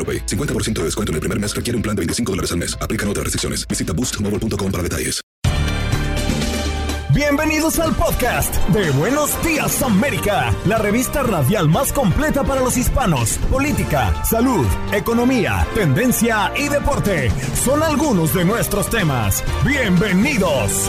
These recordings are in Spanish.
AroPay. 50% de descuento en el primer mes requiere un plan de 25 dólares al mes. Aplican otras restricciones. Visita boostmobile.com para detalles. Bienvenidos al podcast de Buenos Días América, la revista radial más completa para los hispanos. Política, salud, economía, tendencia y deporte son algunos de nuestros temas. Bienvenidos.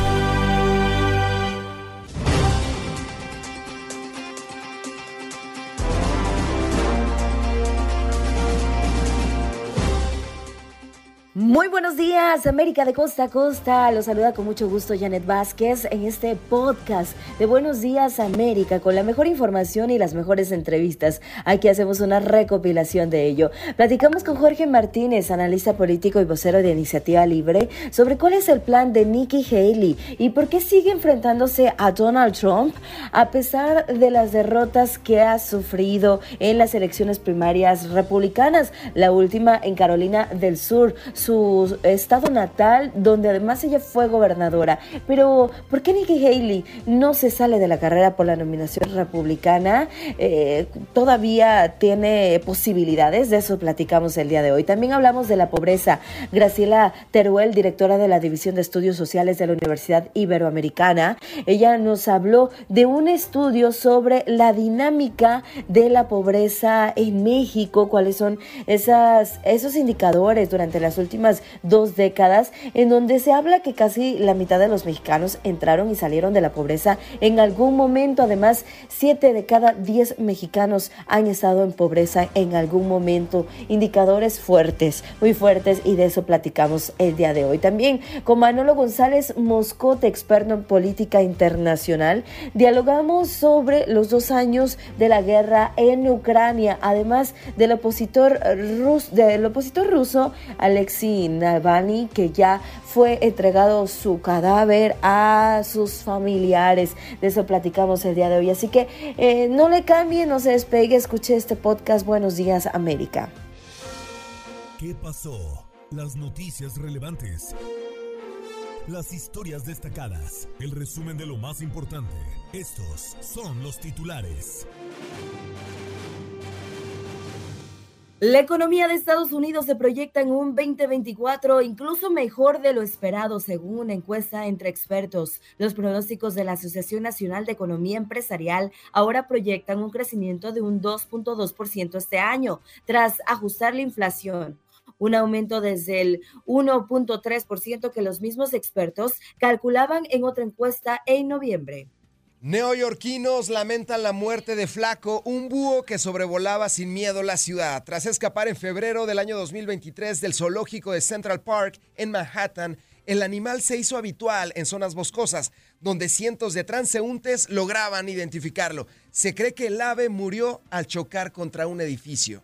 Muy buenos días, América de costa a costa. Los saluda con mucho gusto Janet Vázquez en este podcast de Buenos Días América con la mejor información y las mejores entrevistas. Aquí hacemos una recopilación de ello. Platicamos con Jorge Martínez, analista político y vocero de Iniciativa Libre, sobre cuál es el plan de Nikki Haley y por qué sigue enfrentándose a Donald Trump a pesar de las derrotas que ha sufrido en las elecciones primarias republicanas, la última en Carolina del Sur su estado natal, donde además ella fue gobernadora. Pero, ¿por qué Nikki Haley no se sale de la carrera por la nominación republicana? Eh, todavía tiene posibilidades, de eso platicamos el día de hoy. También hablamos de la pobreza. Graciela Teruel, directora de la División de Estudios Sociales de la Universidad Iberoamericana, ella nos habló de un estudio sobre la dinámica de la pobreza en México, cuáles son esas, esos indicadores durante las últimas últimas dos décadas, en donde se habla que casi la mitad de los mexicanos entraron y salieron de la pobreza en algún momento. Además, siete de cada diez mexicanos han estado en pobreza en algún momento. Indicadores fuertes, muy fuertes, y de eso platicamos el día de hoy. También con Manolo González Moscote, experto en política internacional, dialogamos sobre los dos años de la guerra en Ucrania, además del opositor, rus, del opositor ruso Navalny, que ya fue entregado su cadáver a sus familiares. De eso platicamos el día de hoy. Así que eh, no le cambie, no se despegue, escuche este podcast. Buenos días, América. ¿Qué pasó? Las noticias relevantes. Las historias destacadas. El resumen de lo más importante. Estos son los titulares. La economía de Estados Unidos se proyecta en un 2024 incluso mejor de lo esperado, según una encuesta entre expertos. Los pronósticos de la Asociación Nacional de Economía Empresarial ahora proyectan un crecimiento de un 2.2% este año, tras ajustar la inflación un aumento desde el 1.3% que los mismos expertos calculaban en otra encuesta en noviembre. Neoyorquinos lamentan la muerte de Flaco, un búho que sobrevolaba sin miedo la ciudad. Tras escapar en febrero del año 2023 del zoológico de Central Park en Manhattan, el animal se hizo habitual en zonas boscosas, donde cientos de transeúntes lograban identificarlo. Se cree que el ave murió al chocar contra un edificio.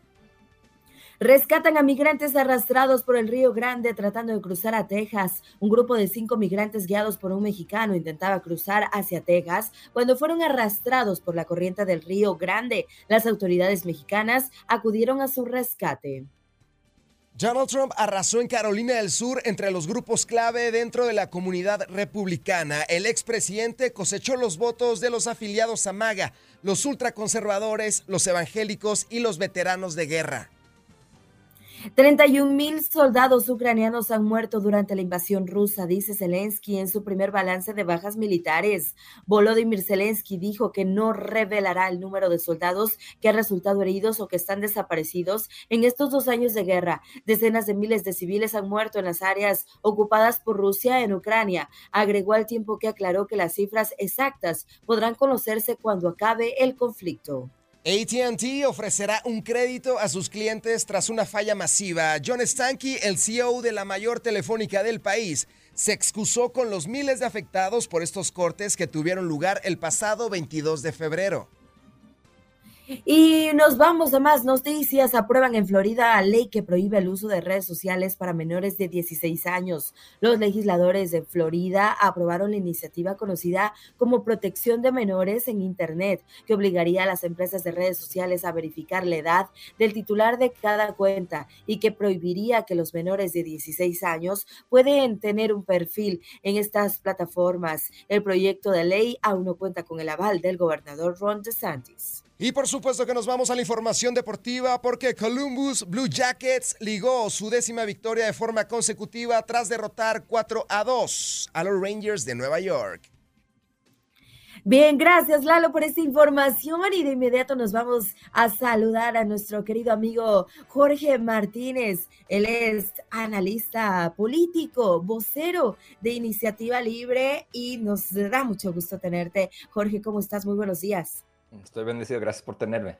Rescatan a migrantes arrastrados por el Río Grande tratando de cruzar a Texas. Un grupo de cinco migrantes guiados por un mexicano intentaba cruzar hacia Texas cuando fueron arrastrados por la corriente del Río Grande. Las autoridades mexicanas acudieron a su rescate. Donald Trump arrasó en Carolina del Sur entre los grupos clave dentro de la comunidad republicana. El expresidente cosechó los votos de los afiliados a MAGA, los ultraconservadores, los evangélicos y los veteranos de guerra. 31 mil soldados ucranianos han muerto durante la invasión rusa, dice Zelensky en su primer balance de bajas militares. Volodymyr Zelensky dijo que no revelará el número de soldados que han resultado heridos o que están desaparecidos en estos dos años de guerra. Decenas de miles de civiles han muerto en las áreas ocupadas por Rusia en Ucrania. Agregó al tiempo que aclaró que las cifras exactas podrán conocerse cuando acabe el conflicto. ATT ofrecerá un crédito a sus clientes tras una falla masiva. John Stankey, el CEO de la mayor telefónica del país, se excusó con los miles de afectados por estos cortes que tuvieron lugar el pasado 22 de febrero. Y nos vamos a más noticias. Aprueban en Florida ley que prohíbe el uso de redes sociales para menores de 16 años. Los legisladores de Florida aprobaron la iniciativa conocida como protección de menores en Internet, que obligaría a las empresas de redes sociales a verificar la edad del titular de cada cuenta y que prohibiría que los menores de 16 años pueden tener un perfil en estas plataformas. El proyecto de ley aún no cuenta con el aval del gobernador Ron DeSantis. Y por supuesto que nos vamos a la información deportiva porque Columbus Blue Jackets ligó su décima victoria de forma consecutiva tras derrotar 4 a 2 a los Rangers de Nueva York. Bien, gracias Lalo por esta información y de inmediato nos vamos a saludar a nuestro querido amigo Jorge Martínez. Él es analista político, vocero de Iniciativa Libre y nos da mucho gusto tenerte. Jorge, ¿cómo estás? Muy buenos días. Estoy bendecido, gracias por tenerme.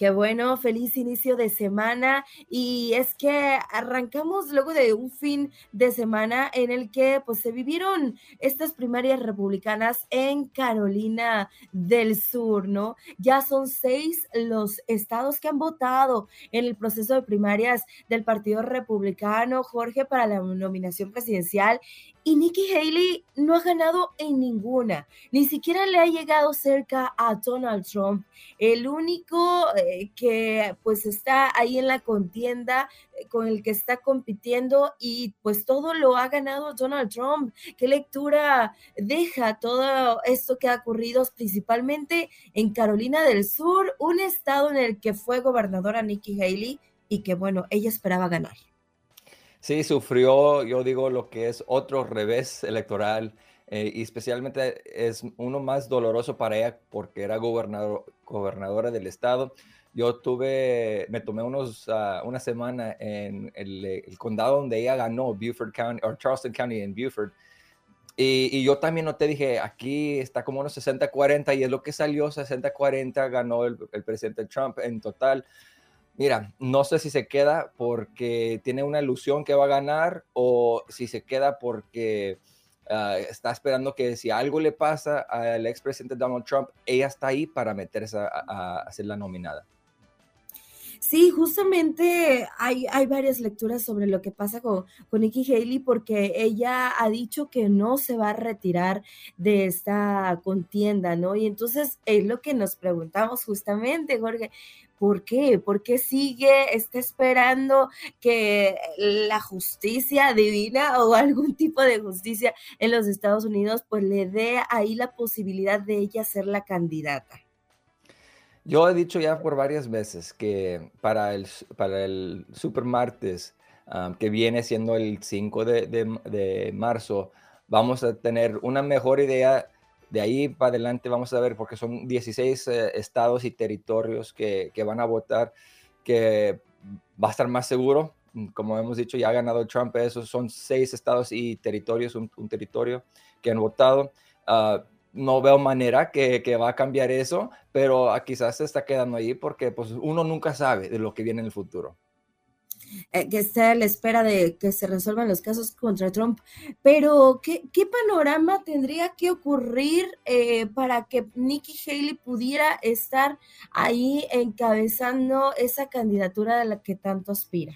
Qué bueno, feliz inicio de semana. Y es que arrancamos luego de un fin de semana en el que pues se vivieron estas primarias republicanas en Carolina del Sur, ¿no? Ya son seis los estados que han votado en el proceso de primarias del Partido Republicano, Jorge, para la nominación presidencial. Y Nikki Haley no ha ganado en ninguna, ni siquiera le ha llegado cerca a Donald Trump. El único eh, que pues está ahí en la contienda eh, con el que está compitiendo y pues todo lo ha ganado Donald Trump. ¿Qué lectura deja todo esto que ha ocurrido principalmente en Carolina del Sur, un estado en el que fue gobernadora Nikki Haley y que bueno, ella esperaba ganar? Sí, sufrió, yo digo, lo que es otro revés electoral eh, y especialmente es uno más doloroso para ella porque era gobernador, gobernadora del estado. Yo tuve, me tomé unos, uh, una semana en el, condado donde ella ganó, Beaufort County, o Charleston County en Beaufort. Y, yo también noté, dije, aquí está como unos 60-40 y es lo que salió, 60-40 ganó el presidente Trump en total. Mira, no sé si se queda porque tiene una ilusión que va a ganar o si se queda porque uh, está esperando que si algo le pasa al expresidente Donald Trump, ella está ahí para meterse a, a, a ser la nominada. Sí, justamente hay, hay, varias lecturas sobre lo que pasa con, con Nikki Haley porque ella ha dicho que no se va a retirar de esta contienda, ¿no? Y entonces es lo que nos preguntamos justamente, Jorge, ¿Por qué? ¿Por qué sigue, está esperando que la justicia divina o algún tipo de justicia en los Estados Unidos pues le dé ahí la posibilidad de ella ser la candidata? Yo he dicho ya por varias veces que para el, para el super martes, um, que viene siendo el 5 de, de, de marzo, vamos a tener una mejor idea de ahí para adelante vamos a ver, porque son 16 eh, estados y territorios que, que, van a votar, que va a estar más seguro. Como hemos dicho, ya ha ganado Trump, esos son seis estados y territorios, un, territorio que han votado. Uh, no veo manera que, que, va a cambiar eso, pero quizás se está quedando ahí porque pues, uno nunca sabe de lo que viene en el futuro eh, que está a la espera de que se resuelvan los casos contra Trump. Pero, ¿qué, qué panorama tendría que ocurrir eh, para que Nikki Haley pudiera estar ahí encabezando esa candidatura de la que tanto aspira?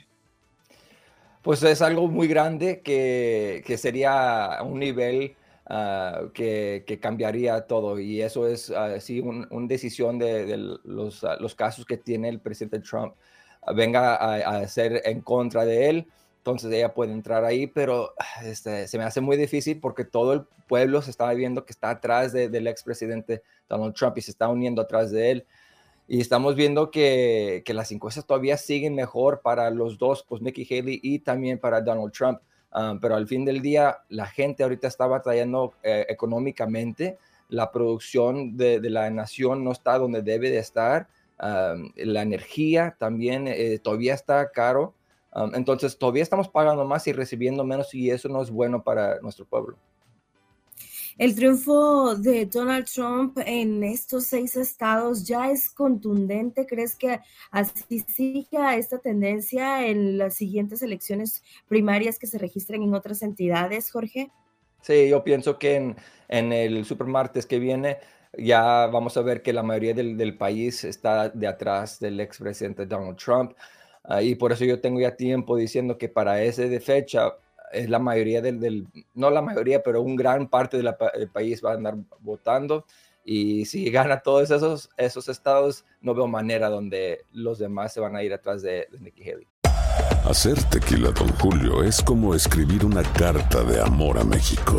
Pues es algo muy grande que, que sería un nivel uh, que, que, cambiaría todo y eso es uh, sí una un decisión de, los, uh, los, casos que tiene el presidente Trump venga a, a, ser en contra de él, entonces ella puede entrar ahí, pero este, se me hace muy difícil porque todo el pueblo se está viendo que está atrás de, del expresidente Donald Trump y se está uniendo atrás de él. y estamos viendo que, que, las encuestas todavía siguen mejor para los dos, pues Nikki Haley y también para Donald Trump. Um, pero al fin del día, la gente ahorita está batallando eh, económicamente. La producción de, de, la nación no está donde debe de estar. Um, la energía también eh, todavía está caro. Um, entonces, todavía estamos pagando más y recibiendo menos y eso no es bueno para nuestro pueblo. El triunfo de Donald Trump en estos seis estados ya es contundente. ¿Crees que así siga esta tendencia en las siguientes elecciones primarias que se registren en otras entidades, Jorge? Sí, yo pienso que en, en el supermartes que viene ya vamos a ver que la mayoría del, del país está de atrás del expresidente Donald Trump. Uh, y por eso yo tengo ya tiempo diciendo que para ese de fecha es la mayoría del, no la mayoría, pero un gran parte del país va a andar votando. Y si gana todos esos, esos estados, no veo manera donde los demás se van a ir atrás de, de Nikki Haley. Hacer tequila, don Julio, es como escribir una carta de amor a México.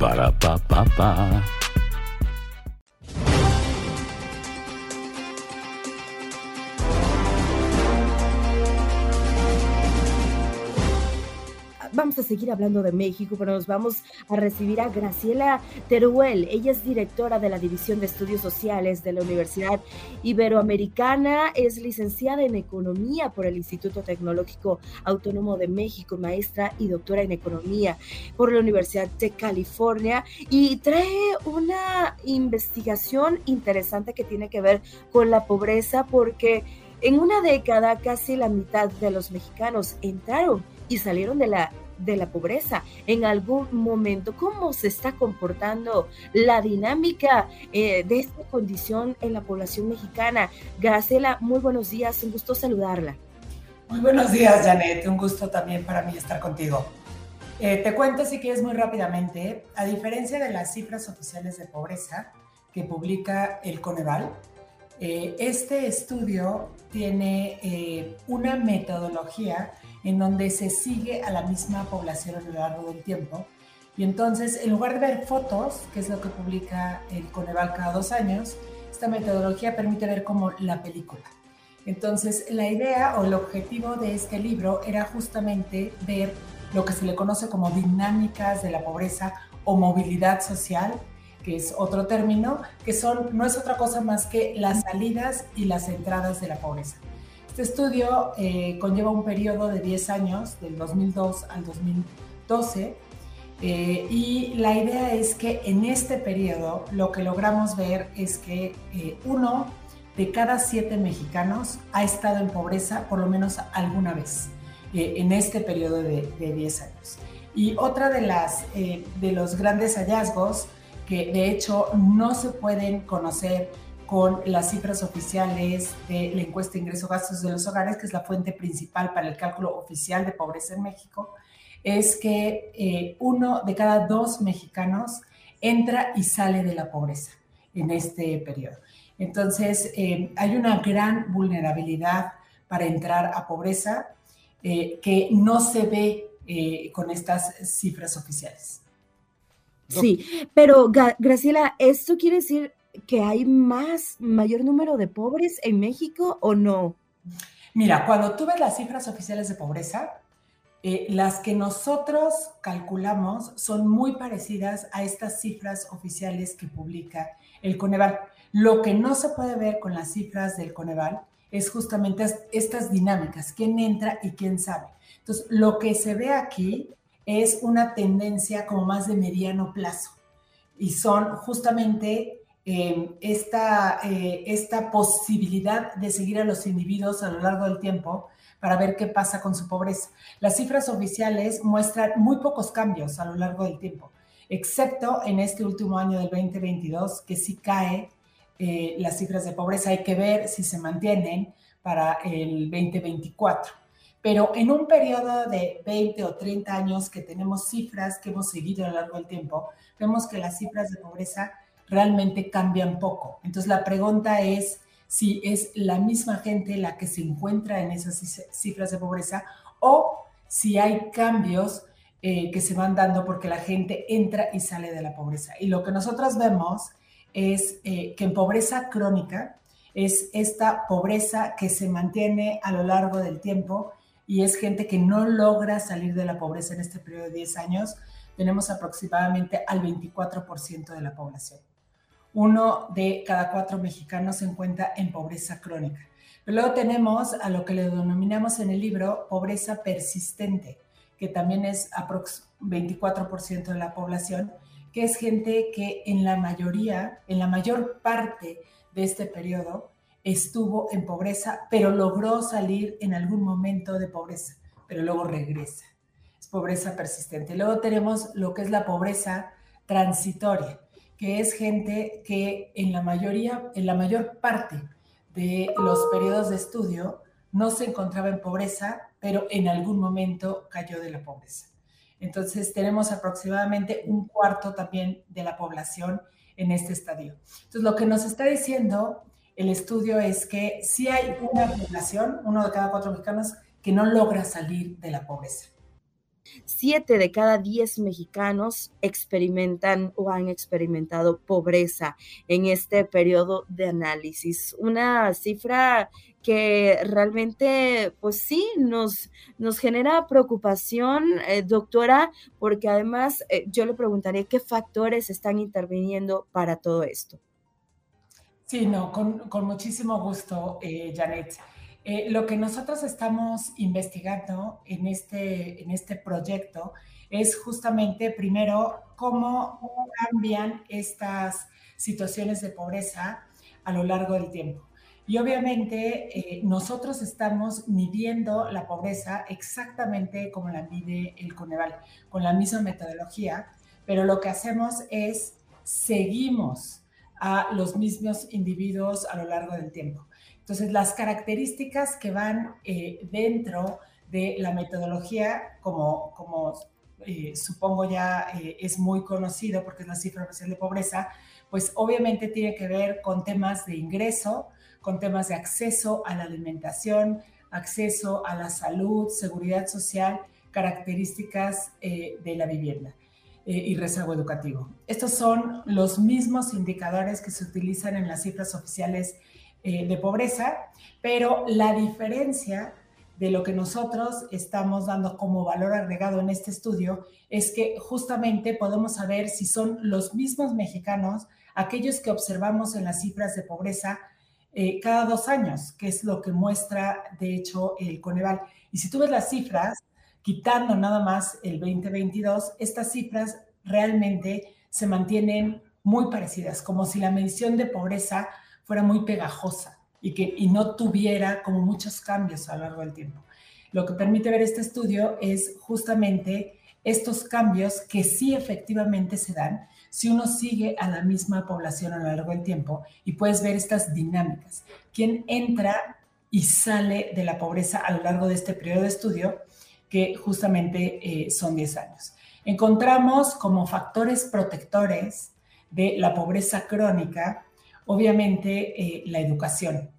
Para Vamos a seguir hablando de México, pero nos vamos a recibir a Graciela Teruel. Ella es directora de la División de Estudios Sociales de la Universidad Iberoamericana, es licenciada en Economía por el Instituto Tecnológico Autónomo de México, maestra y doctora en Economía por la Universidad de California y trae una investigación interesante que tiene que ver con la pobreza porque en una década casi la mitad de los mexicanos entraron y salieron de la de la pobreza en algún momento. ¿Cómo se está comportando la dinámica eh, de esta condición en la población mexicana? Graciela, muy buenos días, un gusto saludarla. Muy buenos días, Janet, un gusto también para mí estar contigo. Eh, te cuento si quieres muy rápidamente, a diferencia de las cifras oficiales de pobreza que publica el Coneval, eh, este estudio tiene una metodología en donde se sigue a la misma población a lo largo del tiempo. Y entonces, en lugar de ver fotos, que es lo que publica el Coneval cada dos años, esta metodología permite ver como la película. Entonces, la idea o el objetivo de este libro era justamente ver lo que se le conoce como dinámicas de la pobreza o movilidad social, que es otro término, que son, no es otra cosa más que las salidas y las entradas de la pobreza. Este estudio eh, conlleva un periodo de 10 años, del 2002 al 2012, eh, y la idea es que en este periodo lo que logramos ver es que eh, uno de cada siete mexicanos ha estado en pobreza por lo menos alguna vez en este periodo de, de, 10 años. Y otra de, las, de los grandes hallazgos que de hecho no se pueden conocer con las cifras oficiales de la encuesta de ingreso-gastos de los hogares, que es la fuente principal para el cálculo oficial de pobreza en México, es que eh, uno de cada dos mexicanos entra y sale de la pobreza en este periodo. Entonces, eh, hay una gran vulnerabilidad para entrar a pobreza eh, que no se ve con estas cifras oficiales. Sí, pero Graciela, ¿esto quiere decir que hay más, mayor número de pobres en México o no? Mira, cuando tú ves las cifras oficiales de pobreza, eh, las que nosotros calculamos son muy parecidas a estas cifras oficiales que publica el Coneval. Lo que no se puede ver con las cifras del Coneval es justamente estas dinámicas, quién entra y quién sabe. Entonces, lo que se ve aquí es una tendencia como más de mediano plazo y son justamente eh, esta, eh, esta posibilidad de seguir a los individuos a lo largo del tiempo para ver qué pasa con su pobreza. Las cifras oficiales muestran muy pocos cambios a lo largo del tiempo, excepto en este último año del 2022, que sí cae eh, las cifras de pobreza. Hay que ver si se mantienen para el 2024. Pero en un periodo de 20 o 30 años que tenemos cifras que hemos seguido a lo largo del tiempo, vemos que las cifras de pobreza realmente cambian poco. Entonces la pregunta es si es la misma gente la que se encuentra en esas cifras de pobreza o si hay cambios eh, que se van dando porque la gente entra y sale de la pobreza. Y lo que nosotros vemos es eh, que en pobreza crónica es esta pobreza que se mantiene a lo largo del tiempo y es gente que no logra salir de la pobreza en este periodo de 10 años. Tenemos aproximadamente al 24% de la población uno de cada cuatro mexicanos se encuentra en pobreza crónica. Pero luego tenemos a lo que le denominamos en el libro pobreza persistente, que también es 24% de la población, que es gente que en la mayoría, en la mayor parte de este periodo, estuvo en pobreza, pero logró salir en algún momento de pobreza, pero luego regresa. Es pobreza persistente. Luego tenemos lo que es la pobreza transitoria que es gente que en la mayoría, en la mayor parte de los periodos de estudio no se encontraba en pobreza, pero en algún momento cayó de la pobreza. Entonces tenemos aproximadamente un cuarto también de la población en este estadio. Entonces lo que nos está diciendo el estudio es que si hay una población, uno de cada cuatro mexicanos, que no logra salir de la pobreza. Siete de cada diez mexicanos experimentan o han experimentado pobreza en este periodo de análisis. Una cifra que realmente, pues sí, nos, nos genera preocupación, eh, doctora, porque además eh, yo le preguntaré qué factores están interviniendo para todo esto. Sí, no, con, muchísimo gusto, eh, Janet. Eh, lo que nosotros estamos investigando en este, en este proyecto es justamente, primero, cómo cambian estas situaciones de pobreza a lo largo del tiempo. Y obviamente eh, nosotros estamos midiendo la pobreza exactamente como la mide el Coneval, con la misma metodología, pero lo que hacemos es seguimos a los mismos individuos a lo largo del tiempo. Entonces, las características que van eh, dentro de la metodología, como, como eh, supongo ya eh, es muy conocido porque es la cifra oficial de pobreza, pues obviamente tiene que ver con temas de ingreso, con temas de acceso a la alimentación, acceso a la salud, seguridad social, características de la vivienda y rezago educativo. Estos son los mismos indicadores que se utilizan en las cifras oficiales eh, de pobreza, pero la diferencia de lo que nosotros estamos dando como valor agregado en este estudio es que justamente podemos saber si son los mismos mexicanos, aquellos que observamos en las cifras de pobreza eh, cada dos años, que es lo que muestra de hecho el Coneval. Y si tú ves las cifras, quitando nada más el 2022, estas cifras realmente se mantienen muy parecidas, como si la medición de pobreza fuera muy pegajosa y que y no tuviera como muchos cambios a lo largo del tiempo. Lo que permite ver este estudio es justamente estos cambios que sí efectivamente se dan si uno sigue a la misma población a lo largo del tiempo y puedes ver estas dinámicas. ¿Quién entra y sale de la pobreza a lo largo de este periodo de estudio, que justamente eh, son 10 años? Encontramos como factores protectores de la pobreza crónica obviamente eh, la educación.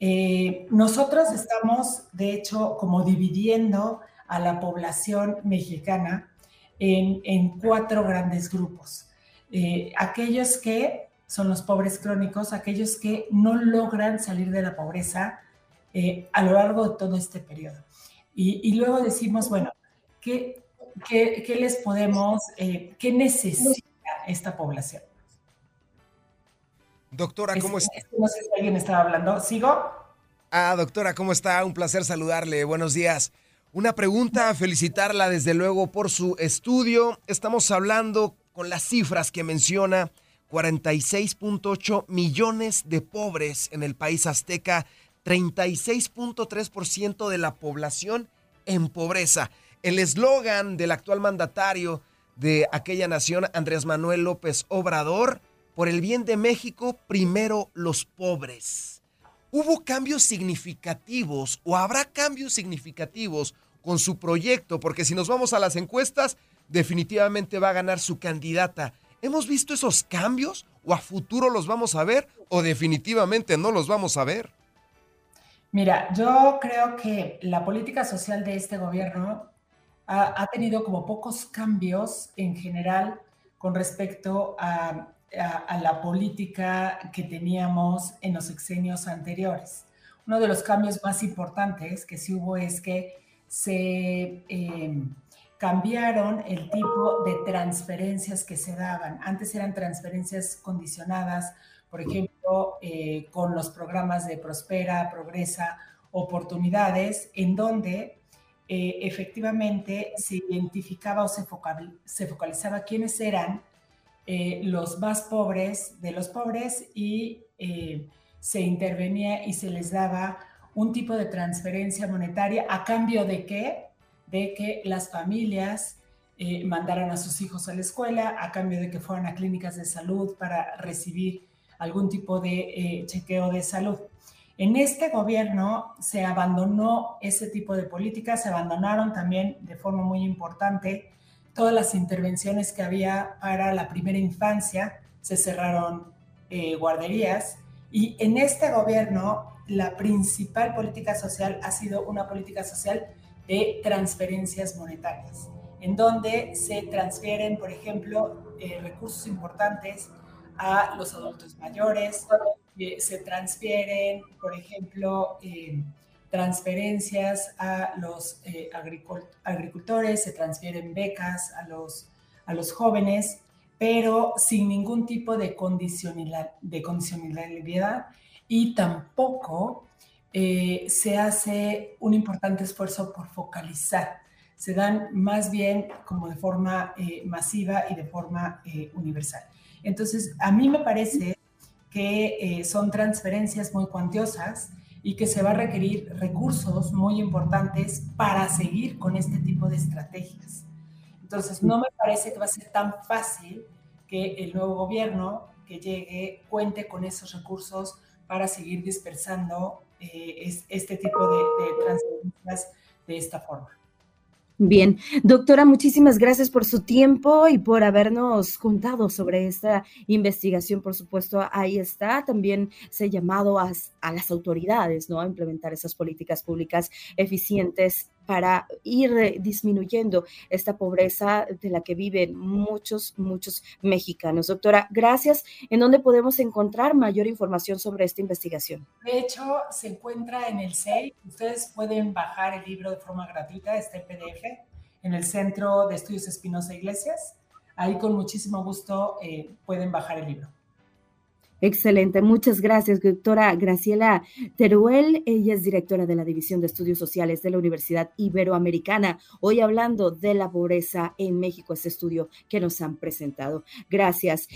Eh, nosotros estamos, de hecho, como dividiendo a la población mexicana en, cuatro grandes grupos. Aquellos que son los pobres crónicos, aquellos que no logran salir de la pobreza a lo largo de todo este periodo. Y, y luego decimos, bueno, ¿qué, qué, les podemos, eh, qué necesita esta población? Doctora, ¿cómo está? No sé si alguien estaba hablando. ¿Sigo? Ah, doctora, ¿cómo está? Un placer saludarle. Buenos días. Una pregunta, felicitarla desde luego por su estudio. Estamos hablando con las cifras que menciona, 46.8 millones de pobres en el país azteca, 36.3% de la población en pobreza. El eslogan del actual mandatario de aquella nación, Andrés Manuel López Obrador, por el bien de México, primero los pobres. ¿Hubo cambios significativos o habrá cambios significativos con su proyecto? Porque si nos vamos a las encuestas, definitivamente va a ganar su candidata. ¿Hemos visto esos cambios o a futuro los vamos a ver o definitivamente no los vamos a ver? Mira, yo creo que la política social de este gobierno ha, ha tenido como pocos cambios en general con respecto a a, la política que teníamos en los sexenios anteriores. Uno de los cambios más importantes que sí hubo es que se em, cambiaron el tipo de transferencias que se daban. Antes eran transferencias condicionadas, por ejemplo, eh, con los programas de Prospera, Progresa, Oportunidades, en donde eh, efectivamente se identificaba o se, focalizaba quiénes eran eh, los más pobres de los pobres y se intervenía y se les daba un tipo de transferencia monetaria a cambio de qué? De que las familias eh, mandaran a sus hijos a la escuela, a cambio de que fueran a clínicas de salud para recibir algún tipo de chequeo de salud. En este gobierno se abandonó ese tipo de políticas, se abandonaron también de forma muy importante todas las intervenciones que había para la primera infancia, se cerraron eh, guarderías y en este gobierno la principal política social ha sido una política social de transferencias monetarias, en donde se transfieren, por ejemplo, eh, recursos importantes a los adultos mayores, eh, se transfieren, por ejemplo, transferencias a los eh, agricultores, se transfieren becas a los, a los jóvenes, pero sin ningún tipo de condicionalidad, de condicionalidad y tampoco eh, se hace un importante esfuerzo por focalizar. Se dan más bien como de forma eh, masiva y de forma universal. Entonces, a mí me parece que son transferencias muy cuantiosas, y que se va a requerir recursos muy importantes para seguir con este tipo de estrategias. Entonces, no me parece que va a ser tan fácil que el nuevo gobierno que llegue cuente con esos recursos para seguir dispersando eh, este tipo de transferencias de esta forma. Bien, doctora, muchísimas gracias por su tiempo y por habernos contado sobre esta investigación. Por supuesto, ahí está. También se ha llamado a, las autoridades ¿no? a implementar esas políticas públicas eficientes para ir disminuyendo esta pobreza de la que viven muchos, muchos mexicanos. Doctora, gracias. ¿En dónde podemos encontrar mayor información sobre esta investigación? De hecho, se encuentra en el CEI. Ustedes pueden bajar el libro de forma gratuita, este PDF, en el Centro de Estudios Espinosa Iglesias. Ahí con muchísimo gusto eh, pueden bajar el libro. Excelente, muchas gracias, doctora Graciela Teruel. Ella es directora de la División de Estudios Sociales de la Universidad Iberoamericana. Hoy hablando de la pobreza en México, este estudio que nos han presentado. Gracias.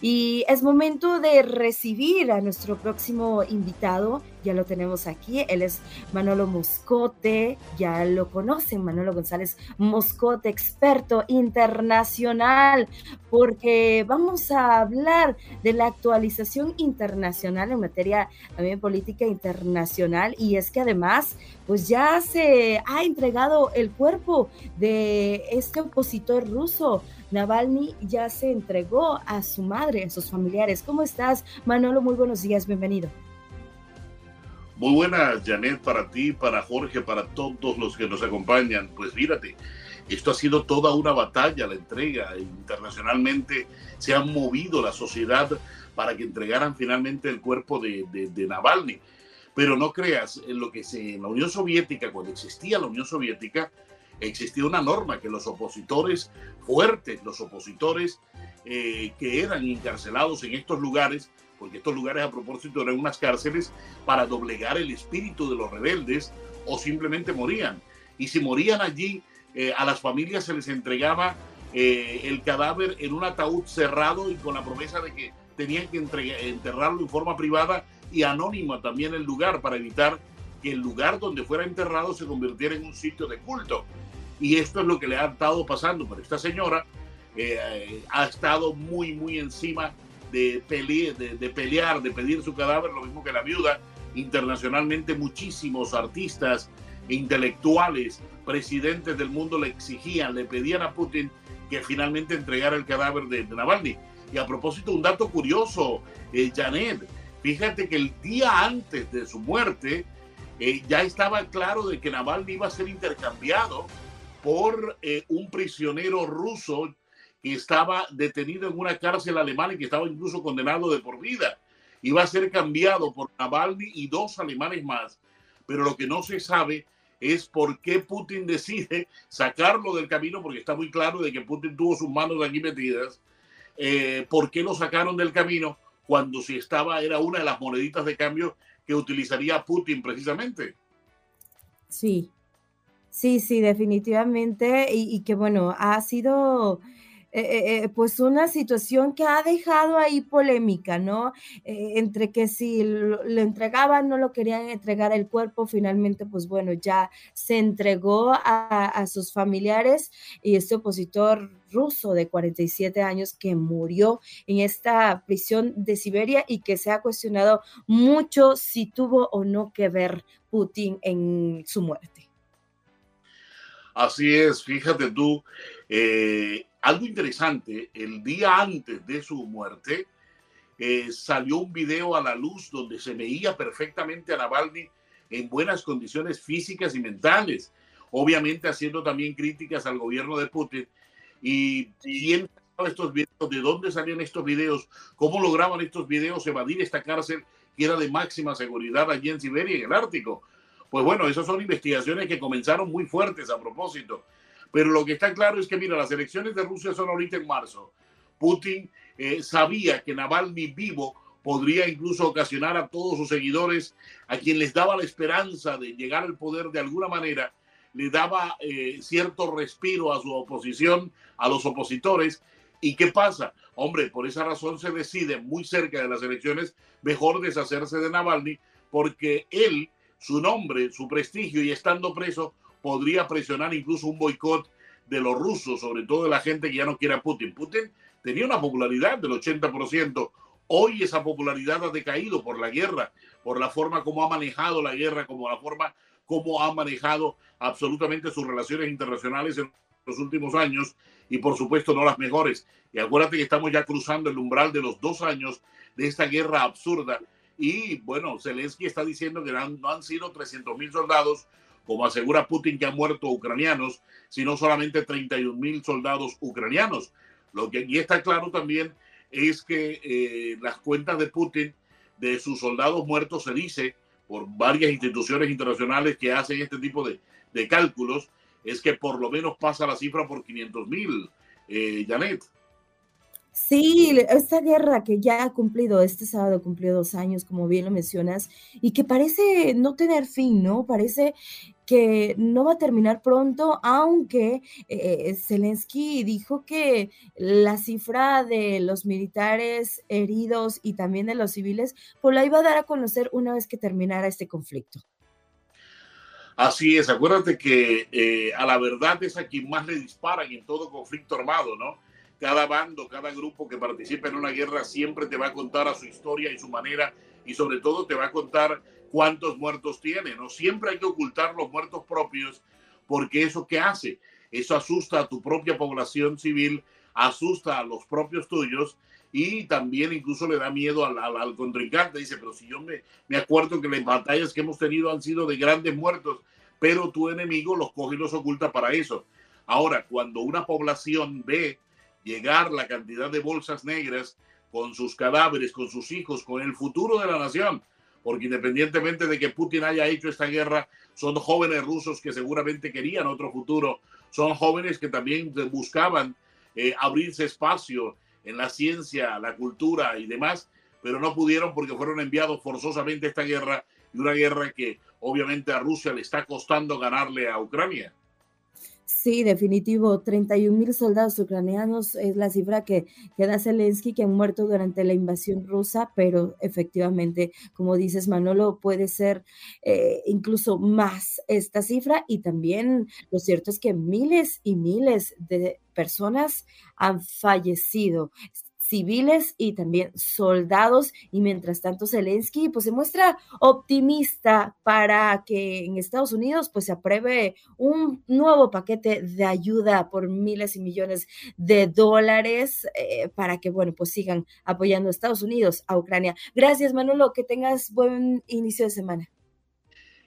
Y es momento de recibir a nuestro próximo invitado. Ya lo tenemos aquí. Él es Manolo Moscote. Ya lo conocen, Manolo González Moscote, experto internacional, porque vamos a hablar de la actualización internacional en materia también política internacional. Y es que además, pues ya se ha entregado el cuerpo de este opositor ruso. Navalny ya se entregó a su madre, a sus familiares. ¿Cómo estás, Manolo? Muy buenos días, bienvenido. Muy buenas, Janet, para ti, para Jorge, para todos los que nos acompañan. Pues mírate, Esto ha sido toda una batalla, la entrega. Internacionalmente se ha movido la sociedad para que entregaran finalmente el cuerpo de, de, Navalny. Pero no creas, en lo que se, en la Unión Soviética, cuando existía la Unión Soviética, existía una norma que los opositores fuertes, los opositores eh, que eran encarcelados en estos lugares, porque estos lugares a propósito eran unas cárceles para doblegar el espíritu de los rebeldes o simplemente morían. Y si morían allí, eh, a las familias se les entregaba eh, el cadáver en un ataúd cerrado y con la promesa de que tenían que enterrarlo en forma privada y anónima también el lugar para evitar que el lugar donde fuera enterrado se convirtiera en un sitio de culto. Y esto es lo que le ha estado pasando. Pero esta señora eh, ha estado muy, muy encima de, de, pelear, de pedir su cadáver, lo mismo que la viuda. Internacionalmente muchísimos artistas, intelectuales, presidentes del mundo le exigían, le pedían a Putin que finalmente entregara el cadáver de, Navalny. Y a propósito, un dato curioso, eh, Janet, fíjate que el día antes de su muerte eh, ya estaba claro de que Navalny iba a ser intercambiado por eh, un prisionero ruso estaba detenido en una cárcel alemana y que estaba incluso condenado de por vida. Iba a ser cambiado por Navalny y dos alemanes más. Pero lo que no se sabe es por qué Putin decide sacarlo del camino, porque está muy claro de que Putin tuvo sus manos aquí metidas. Eh, ¿Por qué lo sacaron del camino cuando si estaba, era una de las moneditas de cambio que utilizaría Putin precisamente? Sí, Sí, sí, definitivamente. Y, que bueno, ha sido eh, eh, eh, pues una situación que ha dejado ahí polémica, ¿no? entre que si lo, entregaban, no lo querían entregar el cuerpo, finalmente, pues bueno, ya se entregó a, a sus familiares y este opositor ruso de 47 años que murió en esta prisión de Siberia y que se ha cuestionado mucho si tuvo o no que ver Putin en su muerte. Así es, fíjate tú, eh, algo interesante, el día antes de su muerte eh, salió un video a la luz donde se veía perfectamente a Navalny en buenas condiciones físicas y mentales, obviamente haciendo también críticas al gobierno de Putin. Y quién estos videos, de dónde salían estos videos, cómo lograban estos videos evadir esta cárcel que era de máxima seguridad allí en Siberia, en el Ártico. Pues bueno, esas son investigaciones que comenzaron muy fuertes a propósito. Pero lo que está claro es que, mira, las elecciones de Rusia son ahorita en marzo. Putin eh, sabía que Navalny vivo podría incluso ocasionar a todos sus seguidores, a quien les daba la esperanza de llegar al poder de alguna manera, le daba eh, cierto respiro a su oposición, a los opositores. ¿Y qué pasa? Hombre, por esa razón se decide muy cerca de las elecciones mejor deshacerse de Navalny, porque él su nombre, su prestigio y estando preso podría presionar incluso un boicot de los rusos, sobre todo de la gente que ya no quiere a Putin. Putin tenía una popularidad del 80%. Hoy esa popularidad ha decaído por la guerra, por la forma como ha manejado la guerra, como la forma como ha manejado absolutamente sus relaciones internacionales en los últimos años y por supuesto no las mejores. Y acuérdate que estamos ya cruzando el umbral de los dos años de esta guerra absurda y bueno, Zelensky está diciendo que no han sido 300 mil soldados, como asegura Putin que han muerto ucranianos, sino solamente 31 mil soldados ucranianos. Lo que aquí está claro también es que eh, las cuentas de Putin de sus soldados muertos se dice por varias instituciones internacionales que hacen este tipo de, de cálculos, es que por lo menos pasa la cifra por 500 mil, eh, Janet. Sí, esta guerra que ya ha cumplido, este sábado cumplió dos años, como bien lo mencionas, y que parece no tener fin, ¿no? Parece que no va a terminar pronto, aunque eh, Zelensky dijo que la cifra de los militares heridos y también de los civiles, pues la iba a dar a conocer una vez que terminara este conflicto. Así es, acuérdate que eh, a la verdad es a quien más le disparan en todo conflicto armado, ¿no? Cada bando, cada grupo que participa en una guerra siempre te va a contar a su historia y su manera y sobre todo te va a contar cuántos muertos tiene, ¿no? Siempre hay que ocultar los muertos propios porque eso qué hace? Eso asusta a tu propia población civil, asusta a los propios tuyos y también incluso le da miedo al, al, contrincante. Dice, pero si yo me, me acuerdo que las batallas que hemos tenido han sido de grandes muertos, pero tu enemigo los coge y los oculta para eso. Ahora, cuando una población ve llegar la cantidad de bolsas negras con sus cadáveres, con sus hijos, con el futuro de la nación, porque independientemente de que Putin haya hecho esta guerra, son jóvenes rusos que seguramente querían otro futuro, son jóvenes que también buscaban eh, abrirse espacio en la ciencia, la cultura y demás, pero no pudieron porque fueron enviados forzosamente a esta guerra y una guerra que obviamente a Rusia le está costando ganarle a Ucrania. Sí, definitivo. 31 mil soldados ucranianos es la cifra que, que, da Zelensky que han muerto durante la invasión rusa, pero efectivamente, como dices, Manolo, puede ser eh, incluso más esta cifra y también lo cierto es que miles y miles de personas han fallecido civiles y también soldados. Y mientras tanto, Zelensky pues se muestra optimista para que en Estados Unidos pues se apruebe un nuevo paquete de ayuda por miles y millones de dólares eh, para que, bueno, pues sigan apoyando a Estados Unidos, a Ucrania. Gracias, Manolo, que tengas buen inicio de semana.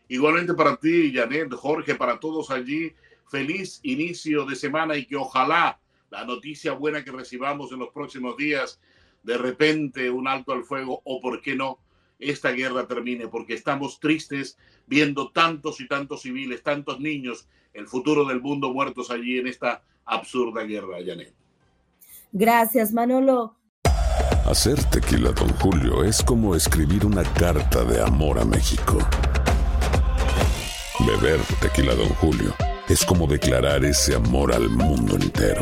Igualmente para ti, Janet, Jorge, para todos allí, feliz inicio de semana y que ojalá la noticia buena que recibamos en los próximos días, de repente un alto al fuego o, por qué no, esta guerra termine, porque estamos tristes viendo tantos y tantos civiles, tantos niños, el futuro del mundo muertos allí en esta absurda guerra, Janet. Gracias, Manolo. Hacer tequila, don Julio, es como escribir una carta de amor a México. Beber tequila, don Julio, es como declarar ese amor al mundo entero.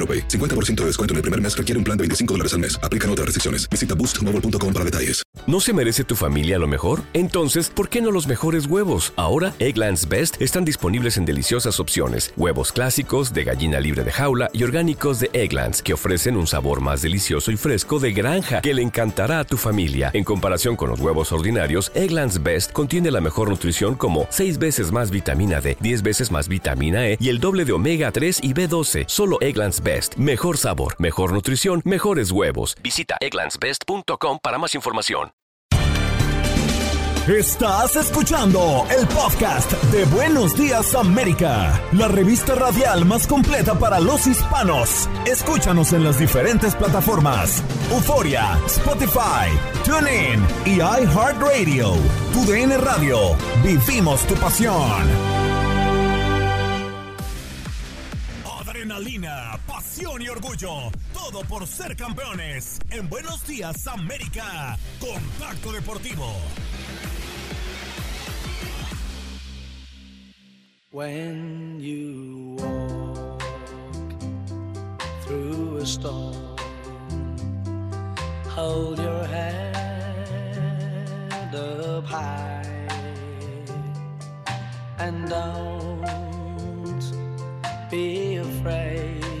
AroPay. 50% de descuento en el primer mes requiere un plan de 25 dólares al mes. Aplican otras restricciones. Visita boostmobile.com para detalles. ¿No se merece tu familia lo mejor? Entonces, ¿por qué no los mejores huevos? Ahora, Egglands Best están disponibles en deliciosas opciones. Huevos clásicos, de gallina libre de jaula y orgánicos de Egglands, que ofrecen un sabor más delicioso y fresco de granja que le encantará a tu familia. En comparación con los huevos ordinarios, Egglands Best contiene la mejor nutrición como 6 veces más vitamina D, 10 veces más vitamina E y el doble de omega 3 y B12. Solo Egglands Best. Mejor sabor, mejor nutrición, mejores huevos. Visita egglandsbest.com para más información. Estás escuchando el podcast de Buenos Días América, la revista radial más completa para los hispanos. Escúchanos en las diferentes plataformas: Euforia, Spotify, TuneIn y iHeartRadio. Tu DN Radio. Vivimos tu pasión. Orgullo. Todo por ser campeones. En Buenos Días América. Contacto Deportivo. When you walk through a storm, hold your head up high and don't be afraid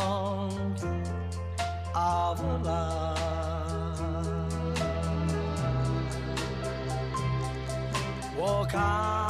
Walk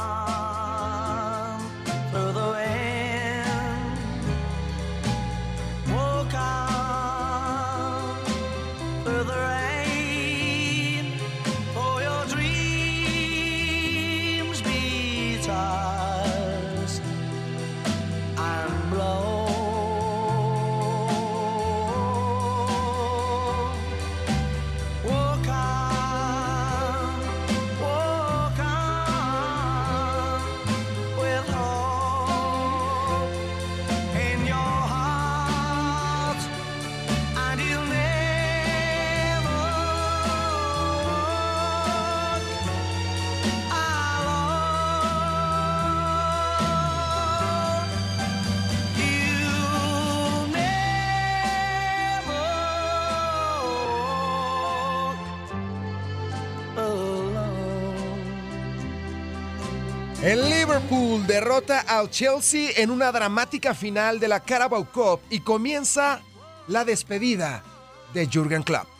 derrota al Chelsea en una dramática final de la Carabao Cup y comienza la despedida de Jürgen Klopp.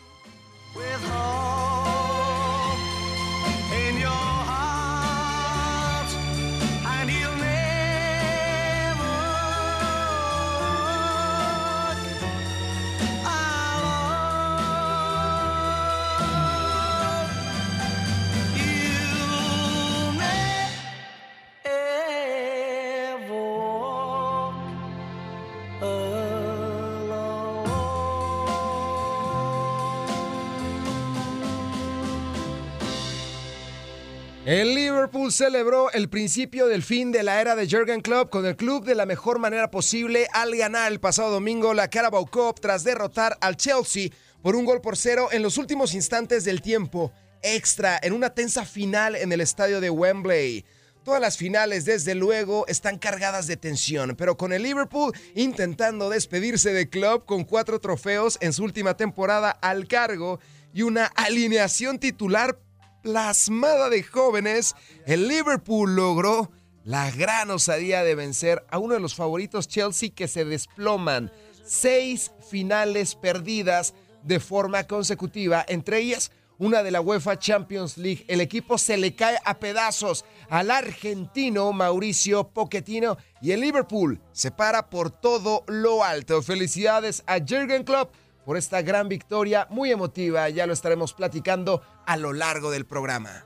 Liverpool celebró el principio del fin de la era de Jürgen Klopp con el club de la mejor manera posible al ganar el pasado domingo la Carabao Cup tras derrotar al Chelsea por un gol por cero en los últimos instantes del tiempo extra en una tensa final en el estadio de Wembley. Todas las finales, desde luego, están cargadas de tensión, pero con el Liverpool intentando despedirse de Klopp con cuatro trofeos en su última temporada al cargo y una alineación titular plasmada de jóvenes, el Liverpool logró la gran osadía de vencer a uno de los favoritos Chelsea que se desploman. Seis finales perdidas de forma consecutiva, entre ellas una de la UEFA Champions League. El equipo se le cae a pedazos al argentino Mauricio Pochettino y el Liverpool se para por todo lo alto. Felicidades a Jürgen Klopp por esta gran victoria muy emotiva. Ya lo estaremos platicando a lo largo del programa.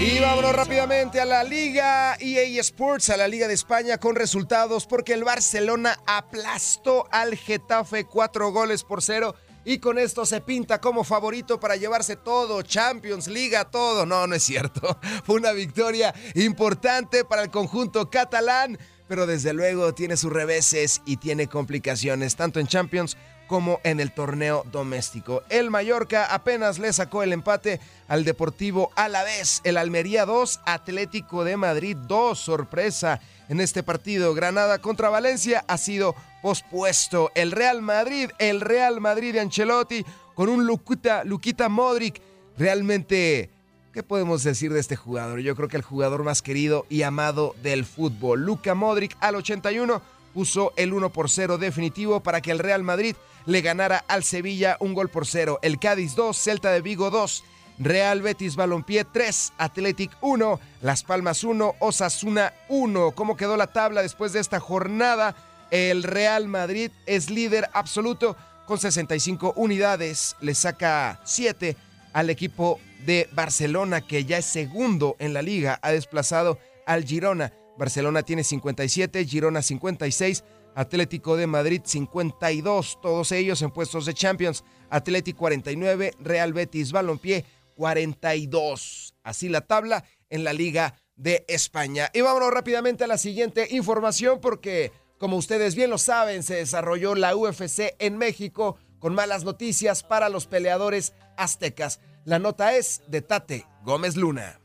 Y vámonos rápidamente a la Liga EA Sports, a la Liga de España con resultados porque el Barcelona aplastó al Getafe cuatro goles por cero y con esto se pinta como favorito para llevarse todo, Champions, Liga, todo. No, no es cierto. Fue una victoria importante para el conjunto catalán, pero desde luego tiene sus reveses y tiene complicaciones, tanto en Champions como en el torneo doméstico. El Mallorca apenas le sacó el empate al Deportivo Alavés. El Almería 2, Atlético de Madrid 2. Sorpresa en este partido. Granada contra Valencia ha sido pospuesto. El Real Madrid, el Real Madrid de Ancelotti con un Luquita, Luquita Modric. Realmente, ¿qué podemos decir de este jugador? Yo creo que el jugador más querido y amado del fútbol. Luca Modric al 81 puso el 1 por 0 definitivo para que el Real Madrid le ganara al Sevilla un gol por 0. El Cádiz 2, Celta de Vigo 2. Real Betis Balompié 3, Athletic 1, Las Palmas 1, Osasuna 1. ¿Cómo quedó la tabla después de esta jornada? El Real Madrid es líder absoluto con 65 unidades. Le saca 7 al equipo de Barcelona, que ya es segundo en la liga. Ha desplazado al Girona. Barcelona tiene 57, Girona 56, Atlético de Madrid 52, todos ellos en puestos de Champions. Atlético 49, Real Betis Balompié 42. Así la tabla en la Liga de España. Y vámonos rápidamente a la siguiente información porque, como ustedes bien lo saben, se desarrolló la UFC en México con malas noticias para los peleadores aztecas. La nota es de Tate Gómez Luna.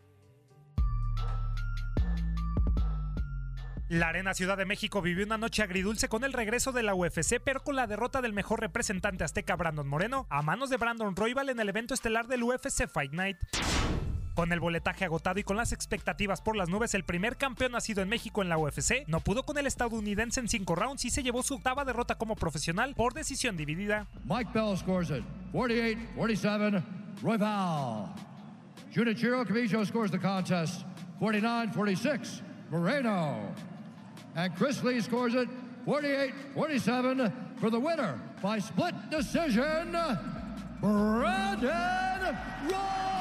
La Arena Ciudad de México vivió una noche agridulce con el regreso de la UFC, pero con la derrota del mejor representante azteca Brandon Moreno a manos de Brandon Royval en el evento estelar del UFC Fight Night. Con el boletaje agotado y con las expectativas por las nubes, el primer campeón nacido en México en la UFC no pudo con el estadounidense en cinco rounds y se llevó su octava derrota como profesional por decisión dividida. Mike Bell scores it 48 47. Royval. Junichiro Camacho scores the contest 49 46. Moreno. And Chris Lee scores it 48 47 for the winner by split decision. Brandon Rodon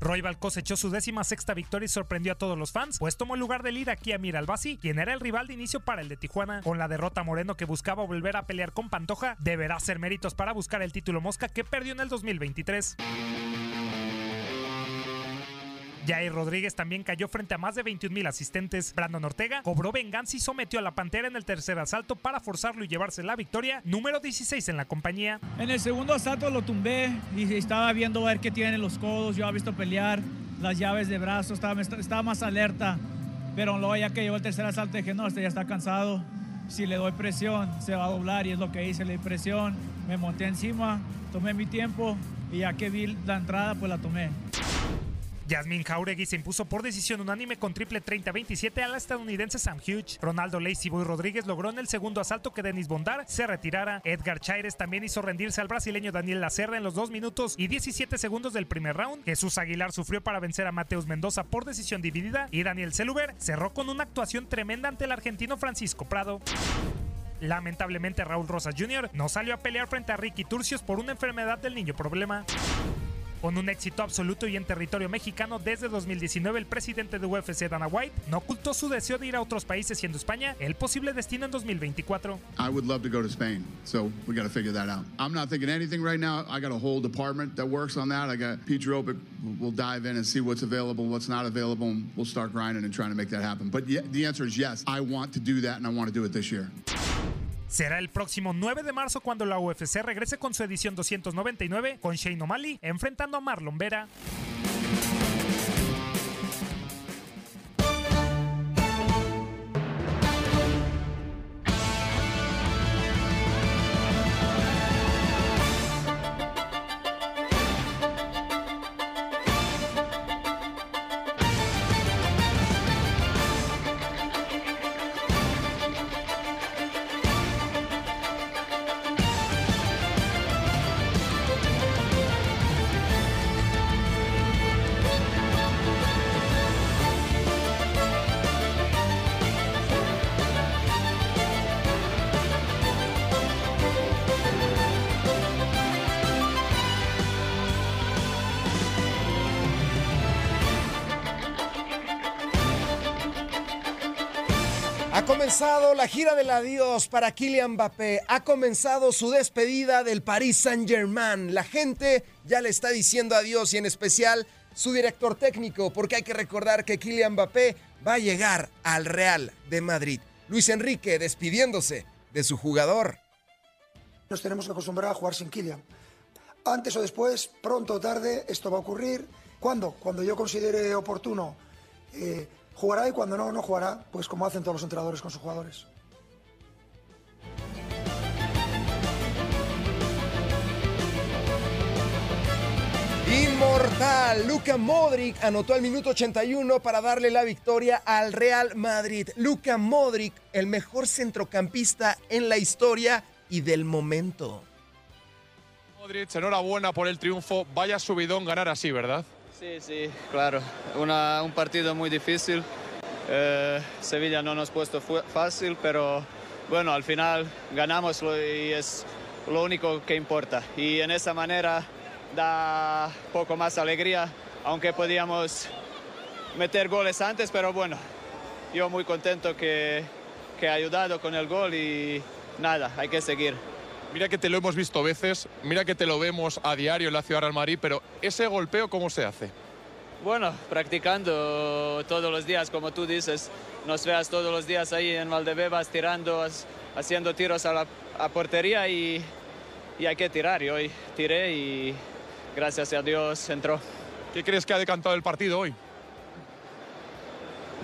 Royval cosechó su décima sexta victoria y sorprendió a todos los fans, pues tomó el lugar del iraquí Amir Albasi, quien era el rival de inicio para el de Tijuana. Con la derrota Moreno que buscaba volver a pelear con Pantoja, deberá hacer méritos para buscar el título Mosca que perdió en el 2023. Jair Rodríguez también cayó frente a más de 21 mil asistentes. Brandon Ortega cobró venganza y sometió a la Pantera en el tercer asalto para forzarlo y llevarse la victoria, número 16 en la compañía. En el segundo asalto lo tumbé y estaba viendo a ver qué tiene en los codos. Yo había visto pelear las llaves de brazo, estaba, estaba más alerta. Pero luego ya que llegó el tercer asalto dije, no, este ya está cansado. Si le doy presión, se va a doblar y es lo que hice, le di presión. Me monté encima, tomé mi tiempo y ya que vi la entrada, pues la tomé. Yasmin Jauregui se impuso por decisión unánime con triple 30-27 a la estadounidense Sam Hughes. Ronaldo Lacey Boy Rodríguez logró en el segundo asalto que Denis Bondar se retirara. Edgar Chaires también hizo rendirse al brasileño Daniel Lacerda en los 2 minutos y 17 segundos del primer round. Jesús Aguilar sufrió para vencer a Mateus Mendoza por decisión dividida y Daniel Celuber cerró con una actuación tremenda ante el argentino Francisco Prado. Lamentablemente Raúl Rosas Jr. no salió a pelear frente a Ricky Turcios por una enfermedad del niño problema. Con un éxito absoluto y en territorio mexicano desde 2019, el presidente de UFC, Dana White, no ocultó su deseo de ir a otros países, siendo España el posible destino en 2024. I would love to go to Spain, so we got to figure that out. I'm not thinking anything right now. I got a whole department that works on that. I got Pete Dropic. We'll dive in and see what's available, what's not available, and we'll start grinding and trying to make that happen. But the answer is yes. I want to do that, and I want to do it this year. Será el próximo 9 de marzo cuando la UFC regrese con su edición 299 con Shane O'Malley enfrentando a Marlon Vera. La gira del adiós para Kylian Mbappé. Ha comenzado su despedida del Paris Saint-Germain. La gente ya le está diciendo adiós y en especial su director técnico, porque hay que recordar que Kylian Mbappé va a llegar al Real de Madrid. Luis Enrique despidiéndose de su jugador. Nos tenemos que acostumbrar a jugar sin Kylian. Antes o después, pronto o tarde, esto va a ocurrir. ¿Cuándo? Cuando yo considere oportuno. Eh, jugará y cuando no, no jugará, pues como hacen todos los entrenadores con sus jugadores. Inmortal, Luka Modric anotó al minuto 81 para darle la victoria al Real Madrid. Luka Modric, el mejor centrocampista en la historia y del momento. Modric, enhorabuena por el triunfo. Vaya subidón ganar así, ¿verdad? Sí, sí, claro. Una- un partido muy difícil. Eh, Sevilla no nos ha puesto fácil, pero bueno, al final ganamos y es lo único que importa. Y en esa manera da poco más alegría, aunque podíamos meter goles antes, pero bueno, yo muy contento que, que ha ayudado con el gol y nada, hay que seguir. Mira que te lo hemos visto veces, mira que te lo vemos a diario en la ciudad Real Madrid, pero ese golpeo, ¿cómo se hace? Bueno, practicando todos los días, como tú dices, nos veas todos los días ahí en Valdebebas tirando, haciendo tiros a la a portería y, y hay que tirar. Y hoy tiré y gracias a Dios entró. ¿Qué crees que ha decantado el partido hoy?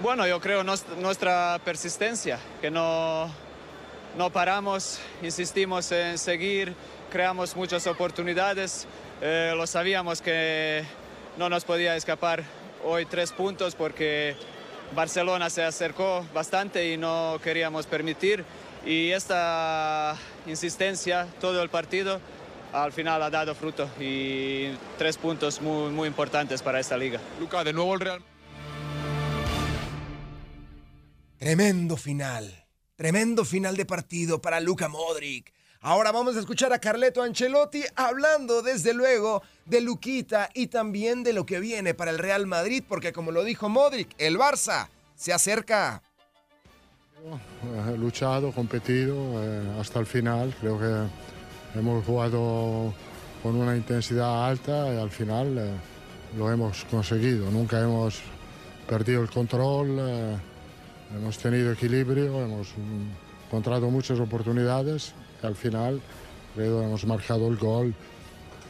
Bueno, yo creo nos- nuestra persistencia, que no, no paramos, insistimos en seguir, creamos muchas oportunidades, eh, lo sabíamos que no nos podía escapar hoy tres puntos porque Barcelona se acercó bastante y no queríamos permitir y esta insistencia todo el partido al final ha dado fruto y tres puntos muy, muy importantes para esta liga. Luca, de nuevo el Real Tremendo final. Tremendo final de partido para Luka Modric. Ahora vamos a escuchar a Carleto Ancelotti hablando desde luego de Luquita y también de lo que viene para el Real Madrid, porque como lo dijo Modric, el Barça se acerca. He luchado, competido eh, hasta el final. Creo que hemos jugado con una intensidad alta y al final eh, lo hemos conseguido. Nunca hemos perdido el control, eh, hemos tenido equilibrio, hemos mm, encontrado muchas oportunidades al final creo hemos marcado el gol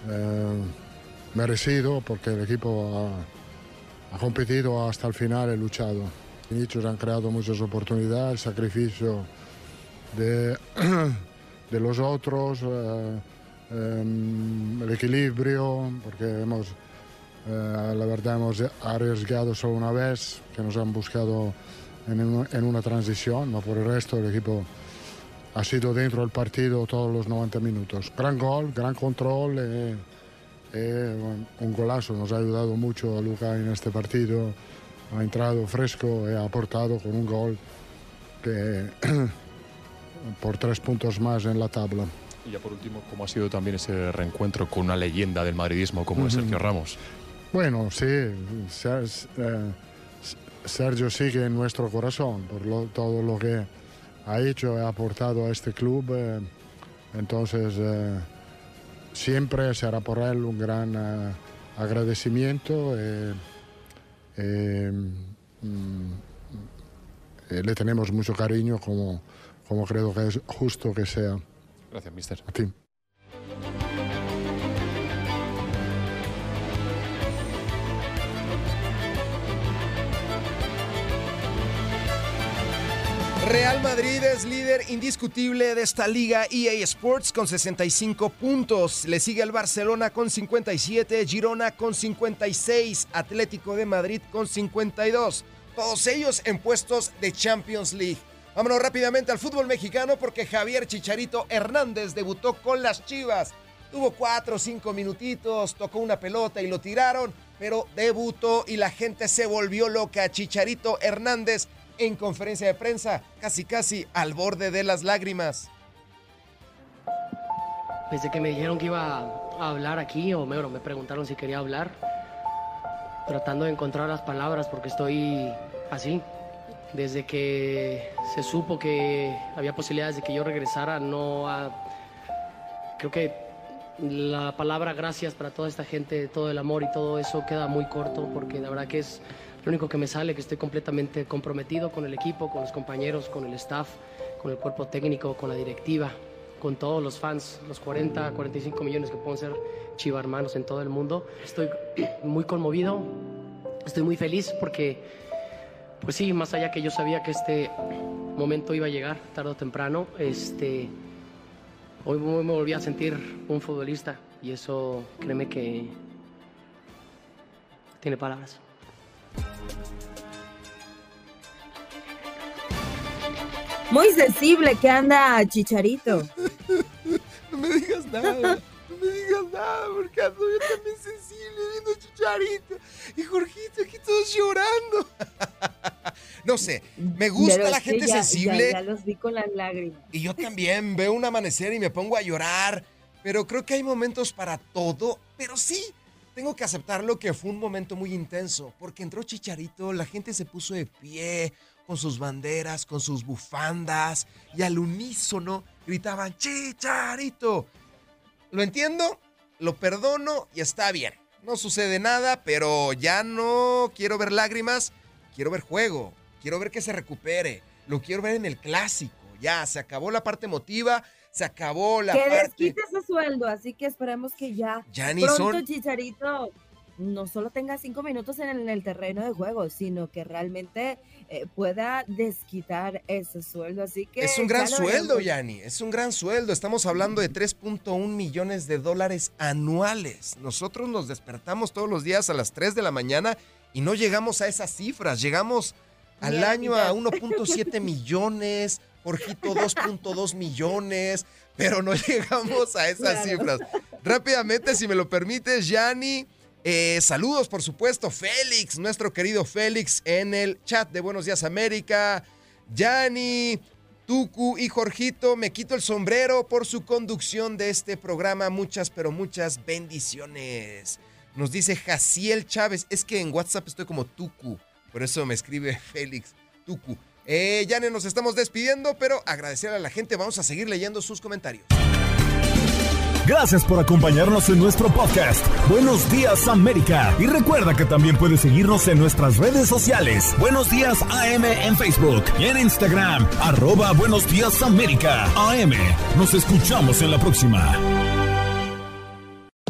eh, merecido porque el equipo ha competido hasta el final y luchado. Ellos han creado muchas oportunidades, el sacrificio de, de los otros, eh, em, el equilibrio, porque hemos, eh, la verdad hemos arriesgado solo una vez, que nos han buscado en, un- en una transición, pero por el resto el equipo ha sido dentro del partido todos los 90 minutos. Gran gol, gran control, eh, eh, un golazo, nos ha ayudado mucho a Luca en este partido, ha entrado fresco y ha aportado con un gol que por tres puntos más en la tabla. Y ya por último, ¿cómo ha sido también ese reencuentro con una leyenda del madridismo como es Ujú. Sergio Ramos? Bueno, sí, Ser- eh, Sergio sigue en nuestro corazón por lo- todo lo que ha hecho y ha aportado a este club. eh, entonces, eh, siempre será por él un gran eh, agradecimiento. eh, mm, le tenemos mucho cariño como, como creo que es justo que sea. Gracias, mister. A ti. Real Madrid es líder indiscutible de esta liga EA Sports con 65 puntos. Le sigue el Barcelona con 57, Girona con 56, Atlético de Madrid con 52. Todos ellos en puestos de Champions League. Vámonos rápidamente al fútbol mexicano porque Javier Chicharito Hernández debutó con las Chivas. Tuvo cuatro o cinco minutitos, tocó una pelota y lo tiraron, pero debutó y la gente se volvió loca. Chicharito Hernández en conferencia de prensa, casi casi al borde de las lágrimas. Desde que me dijeron que iba a hablar aquí, o bueno, me preguntaron si quería hablar, tratando de encontrar las palabras porque estoy así. Desde que se supo que había posibilidades de que yo regresara, no ha- Creo que la palabra gracias para toda esta gente, todo el amor y todo eso queda muy corto porque la verdad que es lo único que me sale, que estoy completamente comprometido con el equipo, con los compañeros, con el staff, con el cuerpo técnico, con la directiva, con todos los fans, los 40, 45 millones que pueden ser chiva hermanos en todo el mundo. Estoy muy conmovido, estoy muy feliz porque, pues sí, más allá que yo sabía que este momento iba a llegar tarde o temprano, este, hoy me volví a sentir un futbolista y eso, créeme que tiene palabras. Muy sensible que anda Chicharito. No me digas nada, no me digas nada, porque ando yo también sensible viendo a Chicharito. Y Jorgito, aquí todos llorando. No sé, me gusta Pero la gente ya- sensible. Ya, ya los vi con las lágrimas. Y yo también veo un amanecer y me pongo a llorar. Pero creo que hay momentos para todo. Pero sí, tengo que aceptarlo que fue un momento muy intenso. Porque entró Chicharito, la gente se puso de pie, con sus banderas, con sus bufandas. Y al unísono gritaban, Chicharito. Lo entiendo, lo perdono y está bien. No sucede nada, pero ya no quiero ver lágrimas, quiero ver juego, quiero ver que se recupere, lo quiero ver en el clásico. Ya, se acabó la parte emotiva, se acabó la que parte... desquite ese sueldo, así que esperemos que ya, Ya ni pronto son- Chicharito no solo tenga cinco minutos en el, en el terreno de juego, sino que realmente eh, pueda desquitar ese sueldo. Así que Es un gran ya sueldo. Yanni. Es un gran sueldo. Estamos hablando de 3.1 millones de dólares anuales. Nosotros nos despertamos todos los días a las 3 de la mañana y no llegamos a esas cifras. Llegamos al año a mitad. 1.7 millones, Jorgito 2.2 millones, pero no llegamos a esas Claro. cifras. Rápidamente, si me lo permites, Yanni. eh, saludos, por supuesto, Félix, nuestro querido Félix, en el chat de Buenos Días América. Yanni, Tucu y Jorgito, me quito el sombrero por su conducción de este programa. Muchas, pero muchas bendiciones. Nos dice Jaciel Chávez. Es que en WhatsApp estoy como Tucu. Por eso me escribe Félix Tucu. Eh, Yane, nos estamos despidiendo, pero agradecerle a la gente. Vamos a seguir leyendo sus comentarios. Gracias por acompañarnos en nuestro podcast. Buenos días América. Y recuerda que también puedes seguirnos en nuestras redes sociales. Buenos días AM en Facebook y en Instagram. Arroba Buenos días América. AM. Nos escuchamos en la próxima.